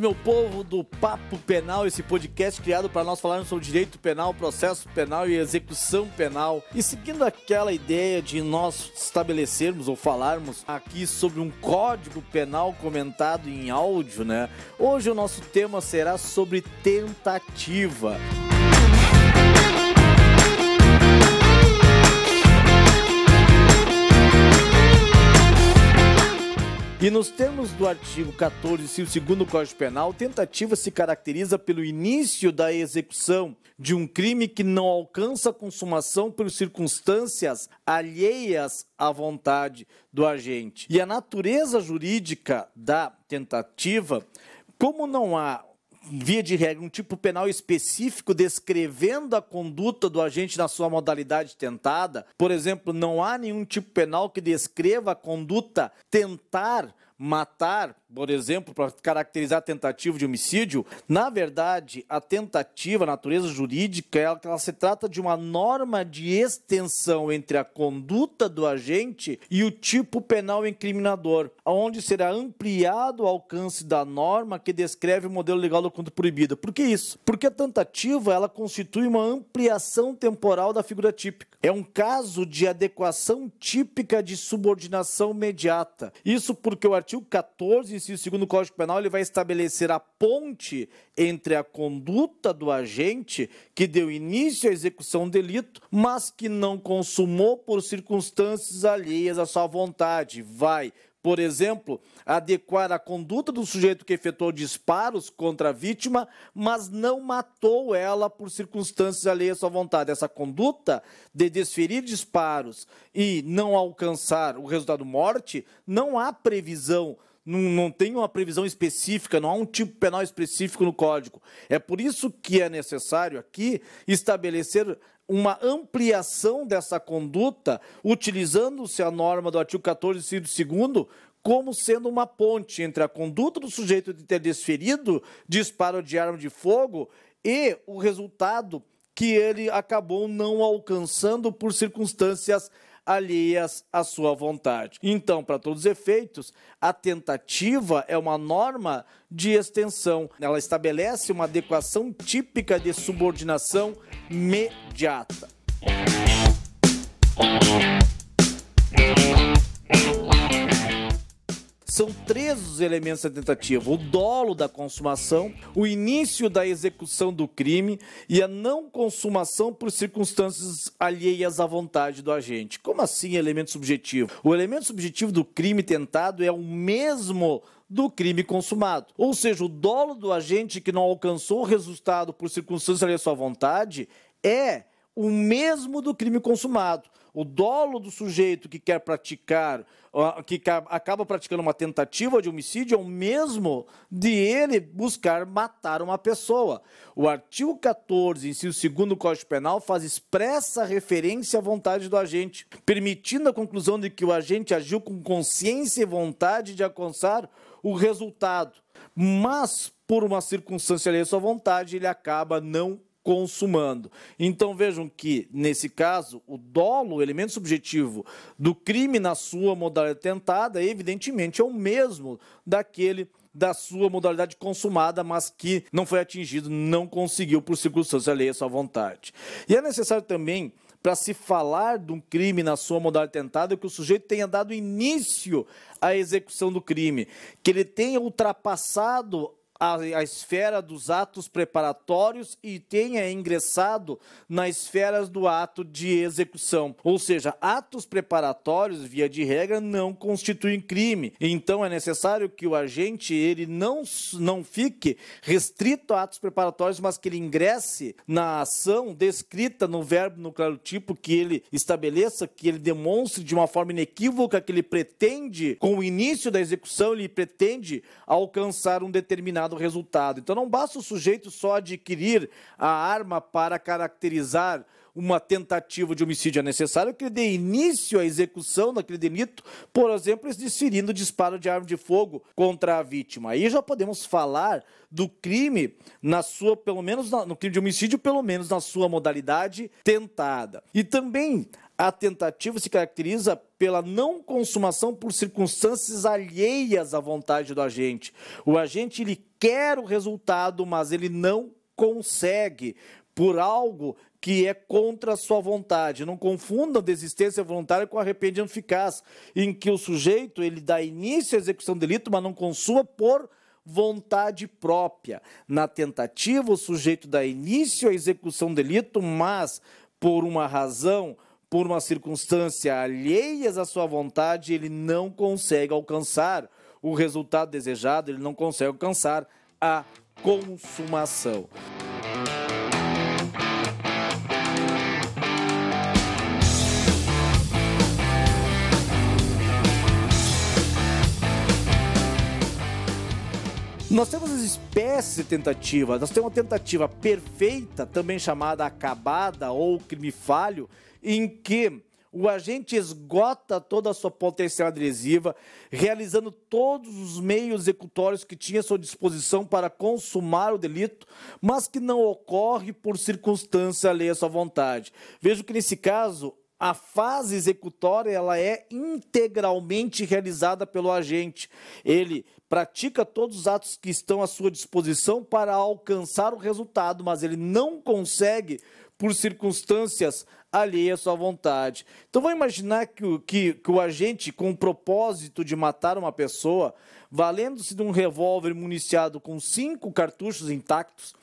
meu povo do Papo Penal, esse podcast criado para nós falarmos sobre direito penal, processo penal e execução penal. E seguindo aquela ideia de nós estabelecermos ou falarmos aqui sobre um código penal comentado em áudio, né? Hoje o nosso tema será sobre tentativa. E nos termos do artigo 14, o segundo Código Penal, tentativa se caracteriza pelo início da execução de um crime que não alcança a consumação por circunstâncias alheias à vontade do agente. E a natureza jurídica da tentativa, como não há via de regra, um tipo penal específico descrevendo a conduta do agente na sua modalidade tentada. Por exemplo, não há nenhum tipo penal que descreva a conduta tentar matar, por exemplo, para caracterizar a tentativa de homicídio, na verdade, a tentativa, a natureza jurídica, ela, ela, se trata de uma norma de extensão entre a conduta do agente e o tipo penal incriminador, onde será ampliado o alcance da norma que descreve o modelo legal da conduta proibida. Por que isso? Porque a tentativa ela constitui uma ampliação temporal da figura típica. É um caso de adequação típica de subordinação imediata. Isso porque o artigo 14, inciso 2 do Código Penal, ele vai estabelecer a ponte entre a conduta do agente que deu início à execução do delito, mas que não consumou por circunstâncias alheias à sua vontade. Vai por exemplo, adequar a conduta do sujeito que efetuou disparos contra a vítima, mas não matou ela por circunstâncias alheias à sua vontade. Essa conduta de desferir disparos e não alcançar o resultado morte, não há previsão não, não, tem uma previsão específica, não há um tipo penal específico no código. É por isso que é necessário aqui estabelecer uma ampliação dessa conduta, utilizando-se a norma do artigo 14, inciso 2 como sendo uma ponte entre a conduta do sujeito de ter desferido disparo de arma de fogo e o resultado que ele acabou não alcançando por circunstâncias alheias à sua vontade. Então, para todos os efeitos, a tentativa é uma norma de extensão. Ela estabelece uma adequação típica de subordinação imediata. São três os elementos da tentativa: o dolo da consumação, o início da execução do crime e a não consumação por circunstâncias alheias à vontade do agente. Como assim elemento subjetivo? O elemento subjetivo do crime tentado é o mesmo do crime consumado. Ou seja, o dolo do agente que não alcançou o resultado por circunstâncias alheias à sua vontade é o mesmo do crime consumado. O dolo do sujeito que quer praticar, que acaba praticando uma tentativa de homicídio, é o mesmo de ele buscar matar uma pessoa. O artigo 14, inciso 2 do Código Penal, faz expressa referência à vontade do agente, permitindo a conclusão de que o agente agiu com consciência e vontade de alcançar o resultado. Mas, por uma circunstância ali sua vontade, ele acaba não consumando. Então vejam que, nesse caso, o dolo, o elemento subjetivo do crime na sua modalidade tentada, evidentemente é o mesmo daquele da sua modalidade consumada, mas que não foi atingido, não conseguiu por circunstância alheia à sua vontade. E é necessário também para se falar de um crime na sua modalidade tentada, que o sujeito tenha dado início à execução do crime, que ele tenha ultrapassado a, a esfera dos atos preparatórios e tenha ingressado na esfera do ato de execução. Ou seja, atos preparatórios, via de regra, não constituem crime. Então é necessário que o agente ele não, não fique restrito a atos preparatórios, mas que ele ingresse na ação descrita no verbo no claro tipo que ele estabeleça, que ele demonstre de uma forma inequívoca que ele pretende, com o início da execução, ele pretende alcançar um determinado determinado resultado. Então não basta o sujeito só adquirir a arma para caracterizar uma tentativa de homicídio. É necessário que ele dê início à execução daquele delito, por exemplo, desferindo disparo de arma de fogo contra a vítima. Aí já podemos falar do crime na sua, pelo menos no crime de homicídio, pelo menos na sua modalidade tentada. E também A tentativa se caracteriza pela não consumação por circunstâncias alheias à vontade do agente. O agente ele quer o resultado, mas ele não consegue por algo que é contra a sua vontade. Não confundam desistência voluntária com arrependimento eficaz, em que o sujeito ele dá início à execução do delito, mas não consuma por vontade própria. Na tentativa, o sujeito dá início à execução do delito, mas por uma razão, por uma circunstância alheias à sua vontade, ele não consegue alcançar o resultado desejado, ele não consegue alcançar a consumação. Nós temos as espécies de tentativa. Nós temos uma tentativa perfeita, também chamada acabada ou crime falho, em que o agente esgota toda a sua potencial adesiva, realizando todos os meios executórios que tinha à sua disposição para consumar o delito, mas que não ocorre por circunstância alheia à sua vontade. Vejo que nesse caso a fase executória ela é integralmente realizada pelo agente. Ele pratica todos os atos que estão à sua disposição para alcançar o resultado, mas ele não consegue por circunstâncias alheias à sua vontade. Então vamos imaginar que o, que, que o agente, com o propósito de matar uma pessoa, valendo-se de um revólver municiado com cinco cartuchos intactos,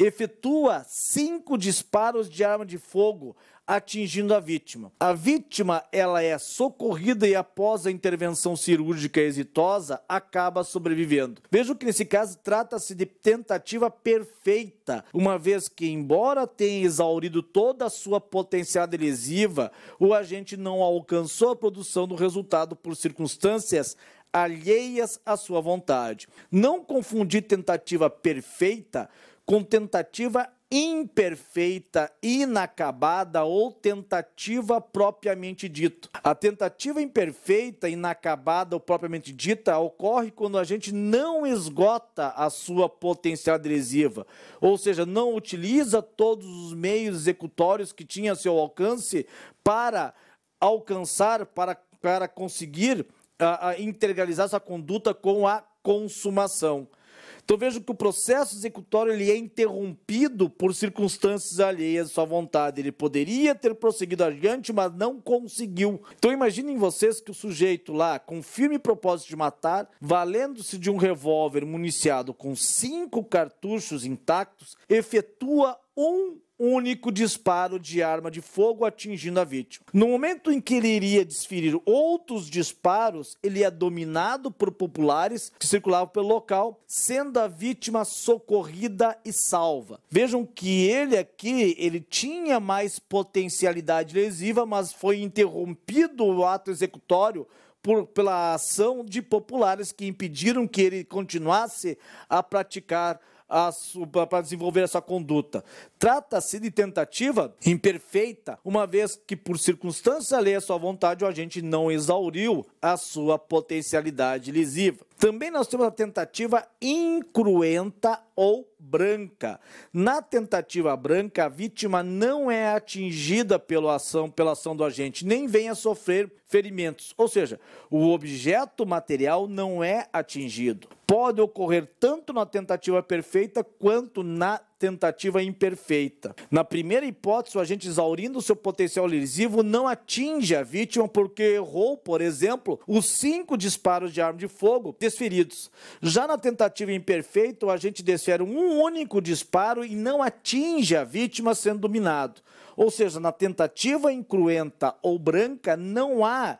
efetua cinco disparos de arma de fogo atingindo a vítima. A vítima ela é socorrida e após a intervenção cirúrgica exitosa acaba sobrevivendo. Vejo que nesse caso trata-se de tentativa perfeita, uma vez que embora tenha exaurido toda a sua potencialidade lesiva, o agente não alcançou a produção do resultado por circunstâncias alheias à sua vontade. Não confundir tentativa perfeita com tentativa imperfeita, inacabada ou tentativa propriamente dita. A tentativa imperfeita, inacabada ou propriamente dita ocorre quando a gente não esgota a sua potencial adesiva, ou seja, não utiliza todos os meios executórios que tinha a seu alcance para alcançar, para, para conseguir a, a integralizar essa conduta com a consumação. Então vejo que o processo executório ele é interrompido por circunstâncias alheias à sua vontade. Ele poderia ter prosseguido adiante, mas não conseguiu. Então imaginem vocês que o sujeito lá, com firme propósito de matar, valendo-se de um revólver municiado com cinco cartuchos intactos, efetua um único disparo de arma de fogo atingindo a vítima. No momento em que ele iria desferir outros disparos, ele é dominado por populares que circulavam pelo local, sendo a vítima socorrida e salva. Vejam que ele aqui, ele tinha mais potencialidade lesiva, mas foi interrompido o ato executório por, pela ação de populares que impediram que ele continuasse a praticar para desenvolver essa conduta. Trata-se de tentativa imperfeita, uma vez que, por circunstância alheia à sua vontade, o agente não exauriu a sua potencialidade lesiva. Também nós temos a tentativa incruenta ou branca. Na tentativa branca, a vítima não é atingida pela ação, pela ação do agente, nem vem a sofrer ferimentos. Ou seja, o objeto material não é atingido. Pode ocorrer tanto na tentativa perfeita quanto na tentativa imperfeita. Na primeira hipótese, o agente exaurindo seu potencial lesivo não atinge a vítima porque errou, por exemplo, os cinco disparos de arma de fogo desferidos. Já na tentativa imperfeita, o agente desfere um único disparo e não atinge a vítima sendo dominado. Ou seja, na tentativa incruenta ou branca, não há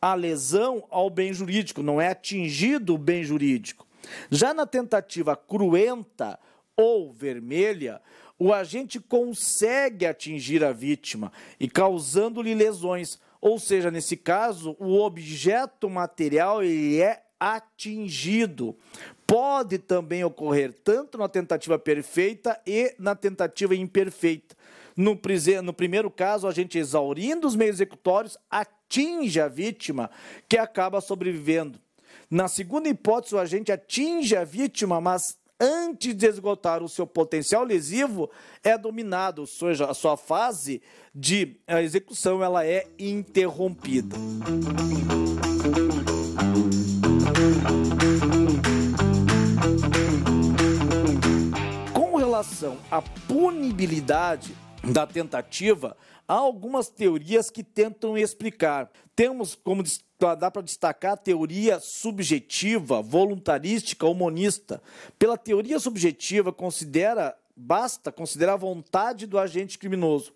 a lesão ao bem jurídico, não é atingido o bem jurídico. Já na tentativa cruenta, ou vermelha, o agente consegue atingir a vítima e causando-lhe lesões. Ou seja, nesse caso, o objeto material ele é atingido. Pode também ocorrer tanto na tentativa perfeita e na tentativa imperfeita. No, no primeiro caso, a gente exaurindo os meios executórios atinge a vítima que acaba sobrevivendo. Na segunda hipótese, o agente atinge a vítima, mas antes de esgotar o seu potencial lesivo, é dominado, ou seja, a sua fase de execução ela é interrompida. Com relação à punibilidade da tentativa, há algumas teorias que tentam explicar. Temos como dá para destacar a teoria subjetiva, voluntarística ou monista. Pela teoria subjetiva, considera basta considerar a vontade do agente criminoso.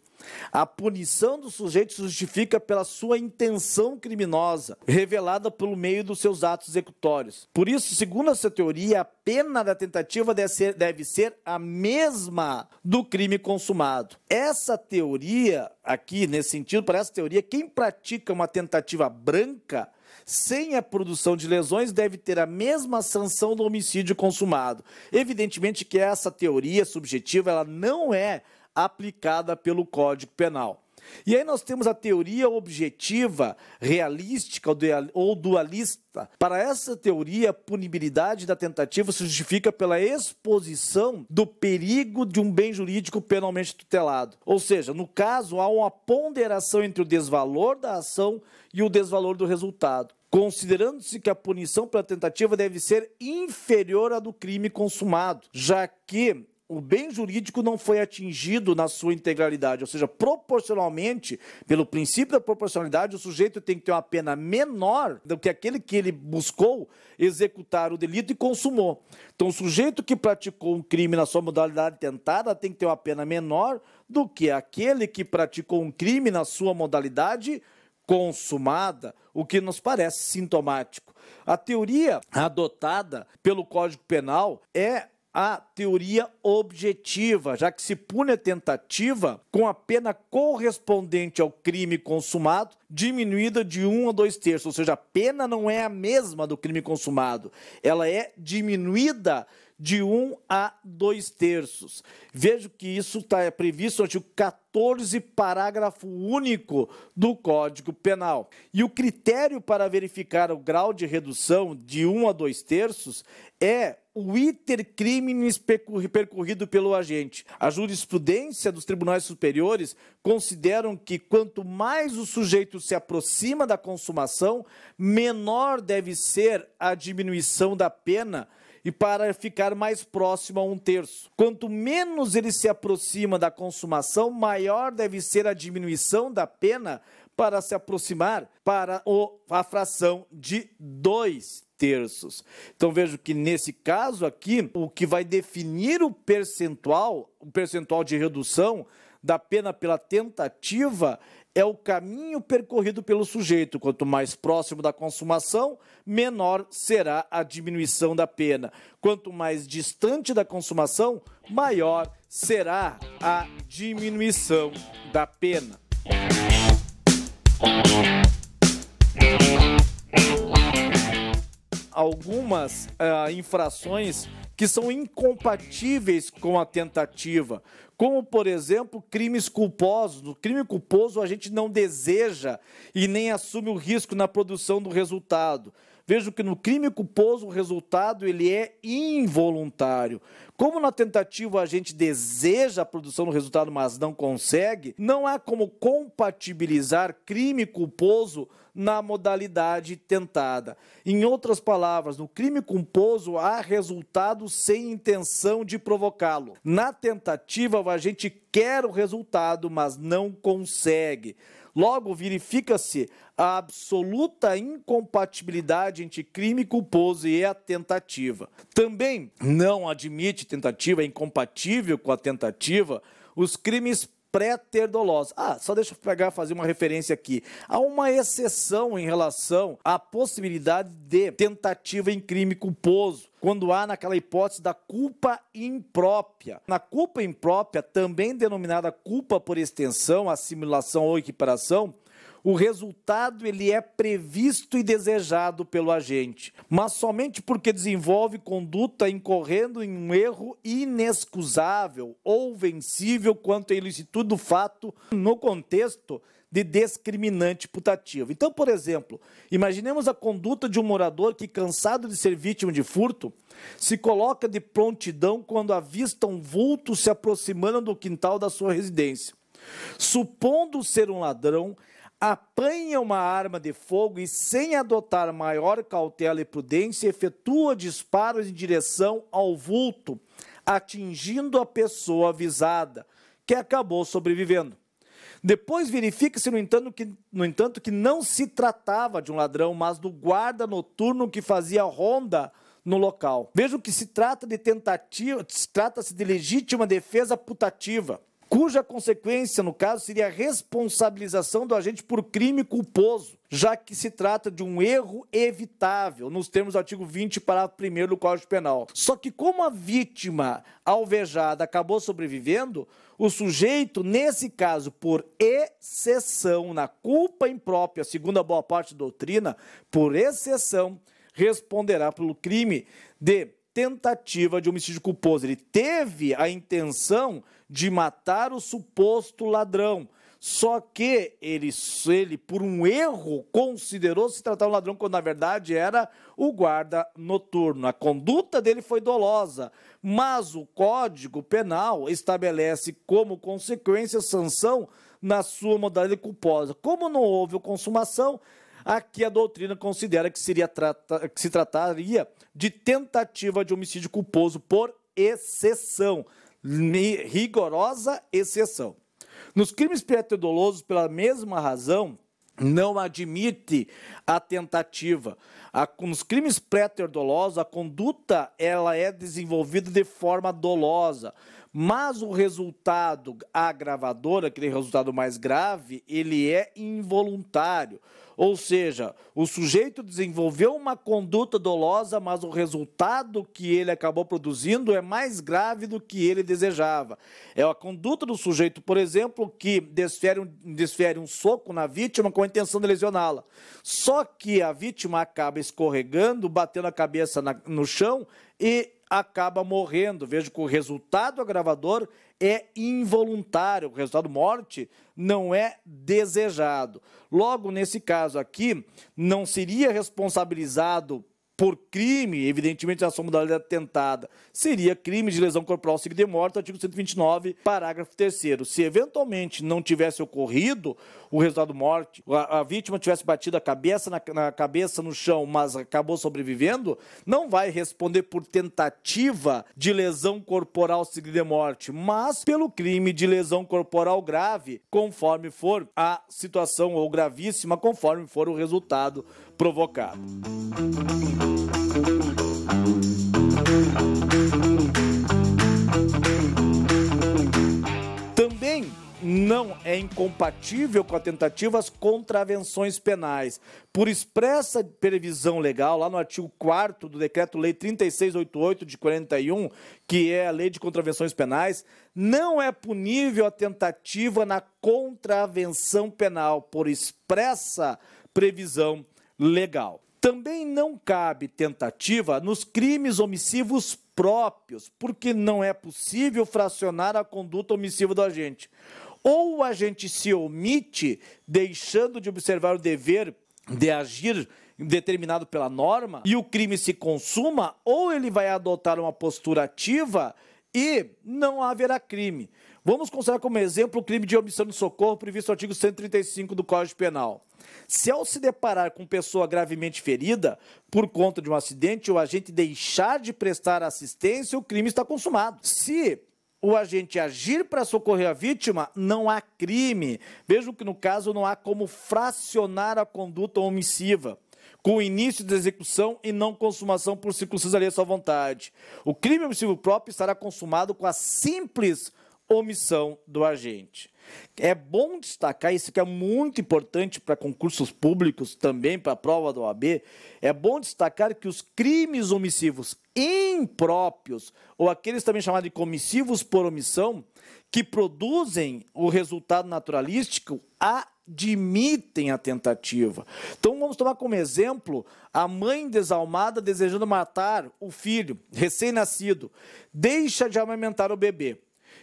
A punição do sujeito se justifica pela sua intenção criminosa, revelada pelo meio dos seus atos executórios. Por isso, segundo essa teoria, a pena da tentativa deve ser, deve ser a mesma do crime consumado. Essa teoria, aqui, nesse sentido, para essa teoria, quem pratica uma tentativa branca sem a produção de lesões, deve ter a mesma sanção do homicídio consumado. Evidentemente que essa teoria subjetiva ela não é aplicada pelo Código Penal. E aí nós temos a teoria objetiva, realística ou dualista. Para essa teoria, a punibilidade da tentativa se justifica pela exposição do perigo de um bem jurídico penalmente tutelado. Ou seja, no caso, há uma ponderação entre o desvalor da ação e o desvalor do resultado considerando-se que a punição pela tentativa deve ser inferior à do crime consumado, já que o bem jurídico não foi atingido na sua integralidade, ou seja, proporcionalmente, pelo princípio da proporcionalidade, o sujeito tem que ter uma pena menor do que aquele que ele buscou executar o delito e consumou. Então, o sujeito que praticou um crime na sua modalidade tentada tem que ter uma pena menor do que aquele que praticou um crime na sua modalidade consumada, o que nos parece sintomático. A teoria adotada pelo Código Penal é a teoria objetiva, já que se pune a tentativa com a pena correspondente ao crime consumado, diminuída de um a dois terços, ou seja, a pena não é a mesma do crime consumado, ela é diminuída de um a dois terços. Vejo que isso está previsto no artigo 14, parágrafo único do Código Penal. E o critério para verificar o grau de redução de um a dois terços é o iter criminis percorrido pelo agente. A jurisprudência dos tribunais superiores consideram que quanto mais o sujeito se aproxima da consumação, menor deve ser a diminuição da pena e para ficar mais próximo a um terço. Quanto menos ele se aproxima da consumação, maior deve ser a diminuição da pena para se aproximar para a fração de dois terços. Então vejo que nesse caso aqui, o que vai definir o percentual, o percentual de redução da pena pela tentativa é o caminho percorrido pelo sujeito. Quanto mais próximo da consumação, menor será a diminuição da pena. Quanto mais distante da consumação, maior será a diminuição da pena algumas uh, infrações que são incompatíveis com a tentativa, como, por exemplo, crimes culposos. No crime culposo, a gente não deseja e nem assume o risco na produção do resultado. Vejo que no crime culposo o resultado ele é involuntário. Como na tentativa a gente deseja a produção do resultado, mas não consegue, não há como compatibilizar crime culposo na modalidade tentada. Em outras palavras, no crime culposo há resultado sem intenção de provocá-lo. Na tentativa, a gente quer o resultado, mas não consegue. Logo, verifica-se a absoluta incompatibilidade entre crime culposo e a tentativa. Também não admite tentativa, é incompatível com a tentativa, os crimes pré-ter dolosa. Ah, só deixa eu pegar fazer uma referência aqui. Há uma exceção em relação à possibilidade de tentativa em crime culposo, quando há naquela hipótese da culpa imprópria. Na culpa imprópria, também denominada culpa por extensão, assimilação ou equiparação, o resultado ele é previsto e desejado pelo agente, mas somente porque desenvolve conduta incorrendo em um erro inexcusável ou vencível quanto à ilicitude do fato no contexto de discriminante putativo. Então, por exemplo, imaginemos a conduta de um morador que, cansado de ser vítima de furto, se coloca de prontidão quando avista um vulto se aproximando do quintal da sua residência. Supondo ser um ladrão, apanha uma arma de fogo e, sem adotar maior cautela e prudência, efetua disparos em direção ao vulto, atingindo a pessoa avisada, que acabou sobrevivendo. Depois verifica-se, no entanto, que, no entanto, que não se tratava de um ladrão, mas do guarda noturno que fazia ronda no local. Vejam que se trata de tentativa, trata-se de legítima defesa putativa cuja consequência, no caso, seria a responsabilização do agente por crime culposo, já que se trata de um erro evitável, nos termos do artigo 20, parágrafo 1 do Código Penal. Só que, como a vítima alvejada acabou sobrevivendo, o sujeito, nesse caso, por exceção, na culpa imprópria, segundo a boa parte da doutrina, por exceção, responderá pelo crime de tentativa de homicídio culposo. Ele teve a intenção de matar o suposto ladrão. Só que ele, ele, por um erro, considerou se tratar um ladrão quando na verdade era o guarda noturno. A conduta dele foi dolosa, mas o Código Penal estabelece como consequência sanção na sua modalidade culposa. Como não houve consumação, aqui a doutrina considera que, seria trata, que se trataria de tentativa de homicídio culposo por exceção rigorosa exceção. Nos crimes preterdolosos, pela mesma razão, não admite a tentativa. A, nos crimes pré-dolosos, a conduta ela é desenvolvida de forma dolosa, mas o resultado agravador, aquele resultado mais grave, ele é involuntário. Ou seja, o sujeito desenvolveu uma conduta dolosa, mas o resultado que ele acabou produzindo é mais grave do que ele desejava. É a conduta do sujeito, por exemplo, que desfere um, desfere um soco na vítima com a intenção de lesioná-la. Só que a vítima acaba escorregando, batendo a cabeça na, no chão e acaba morrendo. Veja que o resultado agravador é involuntário, o resultado morte não é desejado. Logo, nesse caso aqui, não seria responsabilizado por crime, evidentemente a sua modalidade tentada, seria crime de lesão corporal seguida de morte, artigo 129, parágrafo 3 Se eventualmente não tivesse ocorrido o resultado morte, a, a vítima tivesse batido a cabeça na, na, cabeça no chão, mas acabou sobrevivendo, não vai responder por tentativa de lesão corporal seguida de morte, mas pelo crime de lesão corporal grave, conforme for a situação ou gravíssima, conforme for o resultado provocado. Também não é incompatível com a tentativa as contravenções penais. Por expressa previsão legal, lá no artigo 4 do Decreto-Lei 3688 de 41, que é a Lei de Contravenções Penais, não é punível a tentativa na contravenção penal, por expressa previsão legal. Também não cabe tentativa nos crimes omissivos próprios, porque não é possível fracionar a conduta omissiva do agente. Ou o agente se omite, deixando de observar o dever de agir determinado pela norma, e o crime se consuma, ou ele vai adotar uma postura ativa e não haverá crime. Vamos considerar como exemplo o crime de omissão de socorro previsto no artigo 135 do Código Penal. Se ao se deparar com pessoa gravemente ferida por conta de um acidente, o agente deixar de prestar assistência, o crime está consumado. Se o agente agir para socorrer a vítima, não há crime. Vejam que no caso não há como fracionar a conduta omissiva com início da execução e não consumação por circunstâncias à sua vontade. O crime omissivo próprio estará consumado com a simples omissão do agente. É bom destacar isso que é muito importante para concursos públicos, também para a prova da OAB. É bom destacar que os crimes omissivos impróprios, ou aqueles também chamados de comissivos por omissão, que produzem o resultado naturalístico, admitem a tentativa. Então vamos tomar como exemplo a mãe desalmada desejando matar o filho recém-nascido, deixa de amamentar o bebê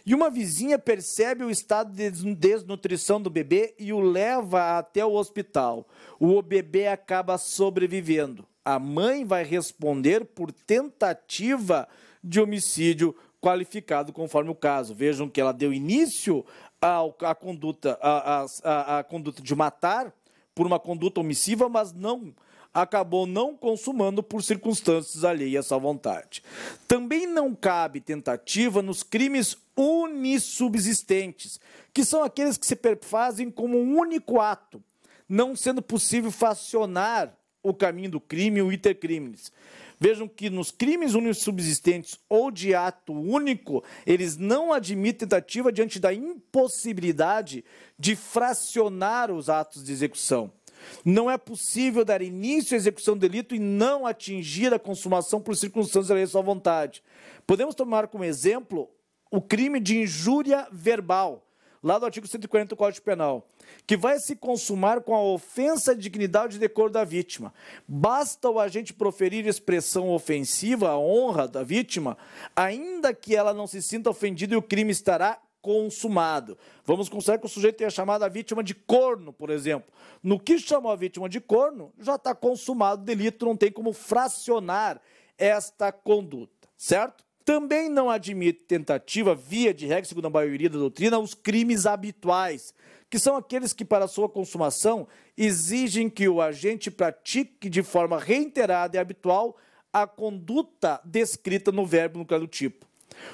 E uma vizinha percebe o estado de desnutrição do bebê e o leva até o hospital. O bebê acaba sobrevivendo. A mãe vai responder por tentativa de homicídio qualificado conforme o caso. Vejam que ela deu início à, conduta, conduta de matar por uma conduta omissiva, mas não acabou não consumando por circunstâncias alheias à vontade. Também não cabe tentativa nos crimes unissubsistentes, que são aqueles que se fazem como um único ato, não sendo possível facionar o caminho do crime, o iter crimes. Vejam que nos crimes unissubsistentes ou de ato único, eles não admitem tentativa diante da impossibilidade de fracionar os atos de execução. Não é possível dar início à execução do delito e não atingir a consumação por circunstâncias da sua vontade. Podemos tomar como exemplo o crime de injúria verbal, lá do artigo 140 do Código Penal, que vai se consumar com a ofensa à dignidade e decoro da vítima. Basta o agente proferir expressão ofensiva à honra da vítima, ainda que ela não se sinta ofendida e o crime estará consumado. Vamos considerar que o sujeito tenha chamado a vítima de corno, por exemplo. No que chamou a vítima de corno, já está consumado o delito, não tem como fracionar esta conduta, certo? Também não admite tentativa, via de regra, segundo a maioria da doutrina, os crimes habituais, que são aqueles que, para sua consumação, exigem que o agente pratique de forma reiterada e habitual a conduta descrita no verbo no caso do tipo.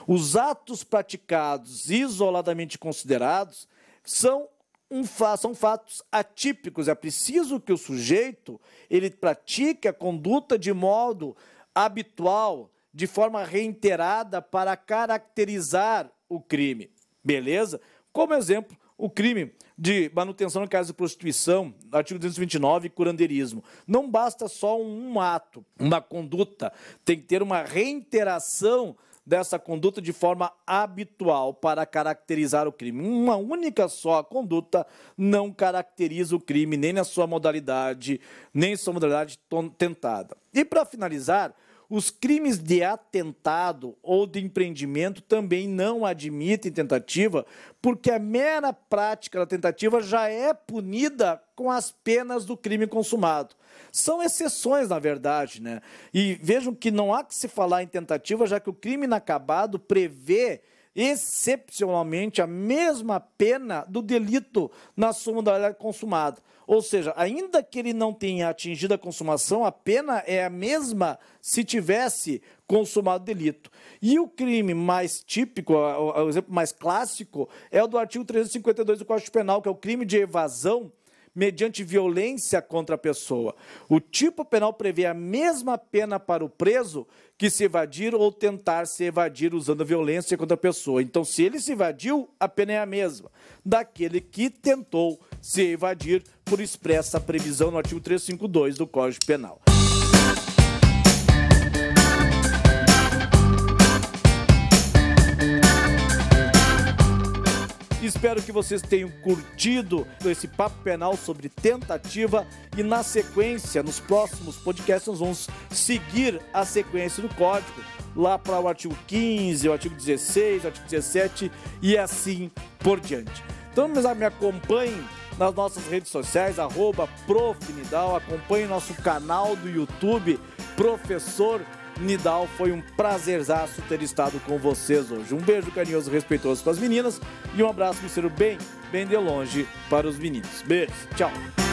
Os atos praticados isoladamente considerados são, um, são fatos atípicos. É preciso que o sujeito ele pratique a conduta de modo habitual, de forma reiterada, para caracterizar o crime. Beleza? Como exemplo, o crime de manutenção em casa de prostituição, artigo 229, curandeirismo. Não basta só um ato, uma conduta, tem que ter uma reiteração dessa conduta de forma habitual para caracterizar o crime. Uma única só conduta não caracteriza o crime, nem na sua modalidade, nem sua modalidade tentada. E para finalizar, os crimes de atentado ou de empreendimento também não admitem tentativa, porque a mera prática da tentativa já é punida com as penas do crime consumado. São exceções, na verdade, né? E vejam que não há que se falar em tentativa, já que o crime inacabado prevê excepcionalmente a mesma pena do delito na sua modalidade consumada. Ou seja, ainda que ele não tenha atingido a consumação, a pena é a mesma se tivesse consumado delito. E o crime mais típico, o exemplo mais clássico, é o do artigo 352 do Código Penal, que é o crime de evasão mediante violência contra a pessoa. O tipo penal prevê a mesma pena para o preso que se evadir ou tentar se evadir usando a violência contra a pessoa. Então, se ele se evadiu, a pena é a mesma daquele que tentou se evadir por expressa previsão no artigo 352 do Código Penal. Espero que vocês tenham curtido esse papo penal sobre tentativa e na sequência, nos próximos podcasts, nós vamos seguir a sequência do código. Lá para o artigo 15, o artigo 16, o artigo 17 e assim por diante. Então, me acompanhem nas nossas redes sociais, arroba Profinidal, acompanhe nosso canal do YouTube, Professor Nidal, foi um prazerzaço ter estado com vocês hoje. Um beijo carinhoso, respeitoso para as meninas e um abraço, Mr. Bem, bem de longe para os meninos. Beijo, tchau.